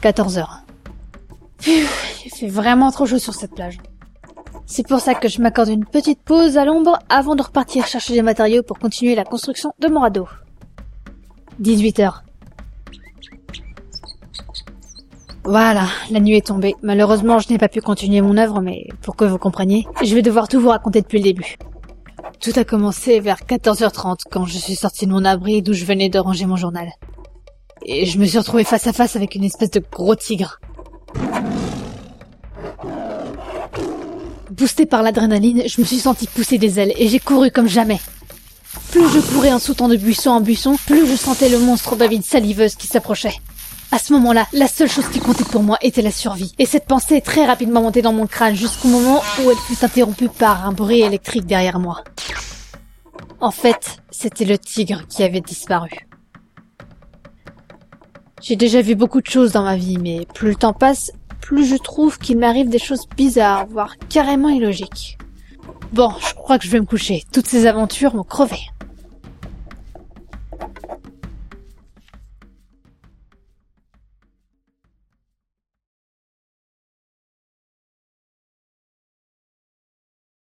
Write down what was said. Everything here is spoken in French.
14 heures. Il fait vraiment trop chaud sur cette plage. C'est pour ça que je m'accorde une petite pause à l'ombre avant de repartir chercher des matériaux pour continuer la construction de mon radeau. 18 heures. Voilà, la nuit est tombée. Malheureusement, je n'ai pas pu continuer mon œuvre, mais pour que vous compreniez, je vais devoir tout vous raconter depuis le début. Tout a commencé vers 14h30 quand je suis sortie de mon abri d'où je venais de ranger mon journal. Et je me suis retrouvée face à face avec une espèce de gros tigre. Boosté par l'adrénaline, je me suis senti pousser des ailes et j'ai couru comme jamais. Plus je courais en sautant de buisson en buisson, plus je sentais le monstre bavide saliveuse qui s'approchait. À ce moment-là, la seule chose qui comptait pour moi était la survie. Et cette pensée est très rapidement montée dans mon crâne jusqu'au moment où elle fut interrompue par un bruit électrique derrière moi. En fait, c'était le tigre qui avait disparu. J'ai déjà vu beaucoup de choses dans ma vie, mais plus le temps passe, plus je trouve qu'il m'arrive des choses bizarres, voire carrément illogiques. Bon, je crois que je vais me coucher. Toutes ces aventures m'ont crevé.